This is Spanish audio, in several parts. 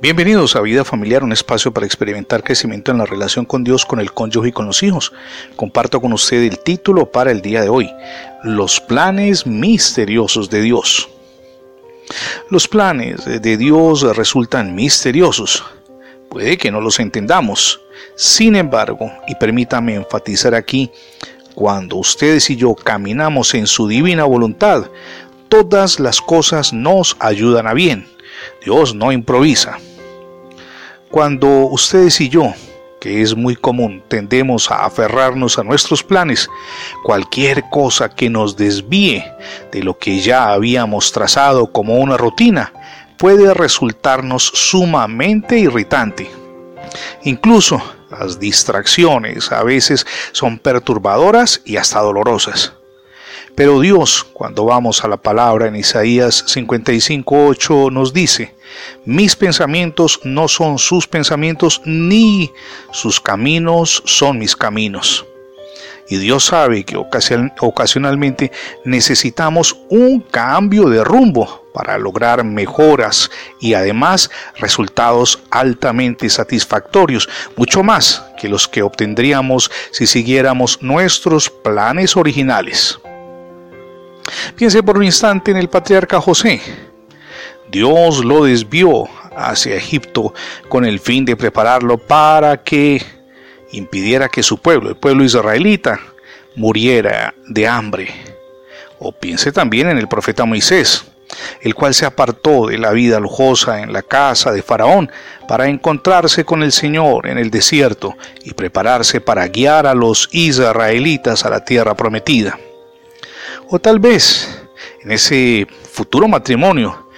Bienvenidos a Vida Familiar, un espacio para experimentar crecimiento en la relación con Dios, con el cónyuge y con los hijos. Comparto con usted el título para el día de hoy, Los planes misteriosos de Dios. Los planes de Dios resultan misteriosos. Puede que no los entendamos. Sin embargo, y permítame enfatizar aquí, cuando ustedes y yo caminamos en su divina voluntad, todas las cosas nos ayudan a bien. Dios no improvisa. Cuando ustedes y yo, que es muy común, tendemos a aferrarnos a nuestros planes, cualquier cosa que nos desvíe de lo que ya habíamos trazado como una rutina puede resultarnos sumamente irritante. Incluso las distracciones a veces son perturbadoras y hasta dolorosas. Pero Dios, cuando vamos a la palabra en Isaías 55.8, nos dice, mis pensamientos no son sus pensamientos, ni sus caminos son mis caminos. Y Dios sabe que ocasionalmente necesitamos un cambio de rumbo para lograr mejoras y además resultados altamente satisfactorios, mucho más que los que obtendríamos si siguiéramos nuestros planes originales. Piense por un instante en el patriarca José. Dios lo desvió hacia Egipto con el fin de prepararlo para que impidiera que su pueblo, el pueblo israelita, muriera de hambre. O piense también en el profeta Moisés, el cual se apartó de la vida lujosa en la casa de Faraón para encontrarse con el Señor en el desierto y prepararse para guiar a los israelitas a la tierra prometida. O tal vez en ese futuro matrimonio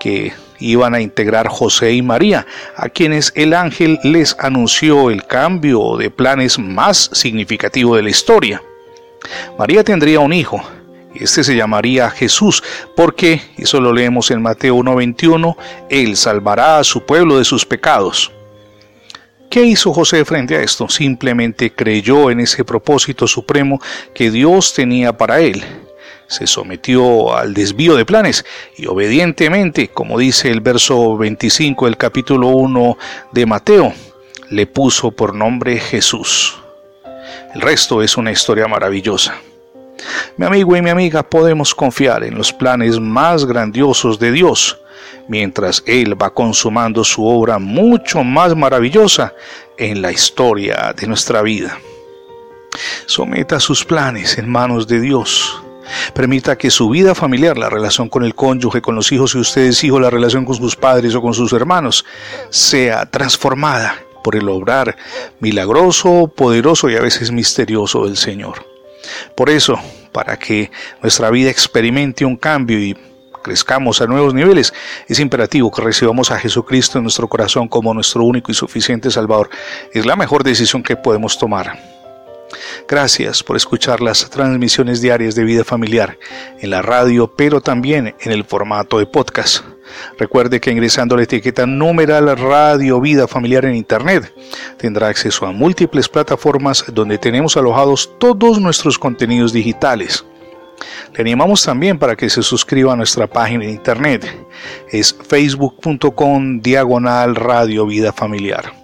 que iban a integrar José y María, a quienes el ángel les anunció el cambio de planes más significativo de la historia. María tendría un hijo, este se llamaría Jesús, porque, eso lo leemos en Mateo 1.21, Él salvará a su pueblo de sus pecados. ¿Qué hizo José frente a esto? Simplemente creyó en ese propósito supremo que Dios tenía para él se sometió al desvío de planes y obedientemente, como dice el verso 25 del capítulo 1 de Mateo, le puso por nombre Jesús. El resto es una historia maravillosa. Mi amigo y mi amiga, podemos confiar en los planes más grandiosos de Dios, mientras Él va consumando su obra mucho más maravillosa en la historia de nuestra vida. Someta sus planes en manos de Dios Permita que su vida familiar, la relación con el cónyuge, con los hijos y ustedes hijos, la relación con sus padres o con sus hermanos, sea transformada por el obrar milagroso, poderoso y a veces misterioso del Señor. Por eso, para que nuestra vida experimente un cambio y crezcamos a nuevos niveles, es imperativo que recibamos a Jesucristo en nuestro corazón como nuestro único y suficiente Salvador. Es la mejor decisión que podemos tomar. Gracias por escuchar las transmisiones diarias de vida familiar en la radio, pero también en el formato de podcast. Recuerde que ingresando la etiqueta numeral Radio Vida Familiar en Internet tendrá acceso a múltiples plataformas donde tenemos alojados todos nuestros contenidos digitales. Le animamos también para que se suscriba a nuestra página en Internet. Es facebook.com diagonal Radio Vida Familiar.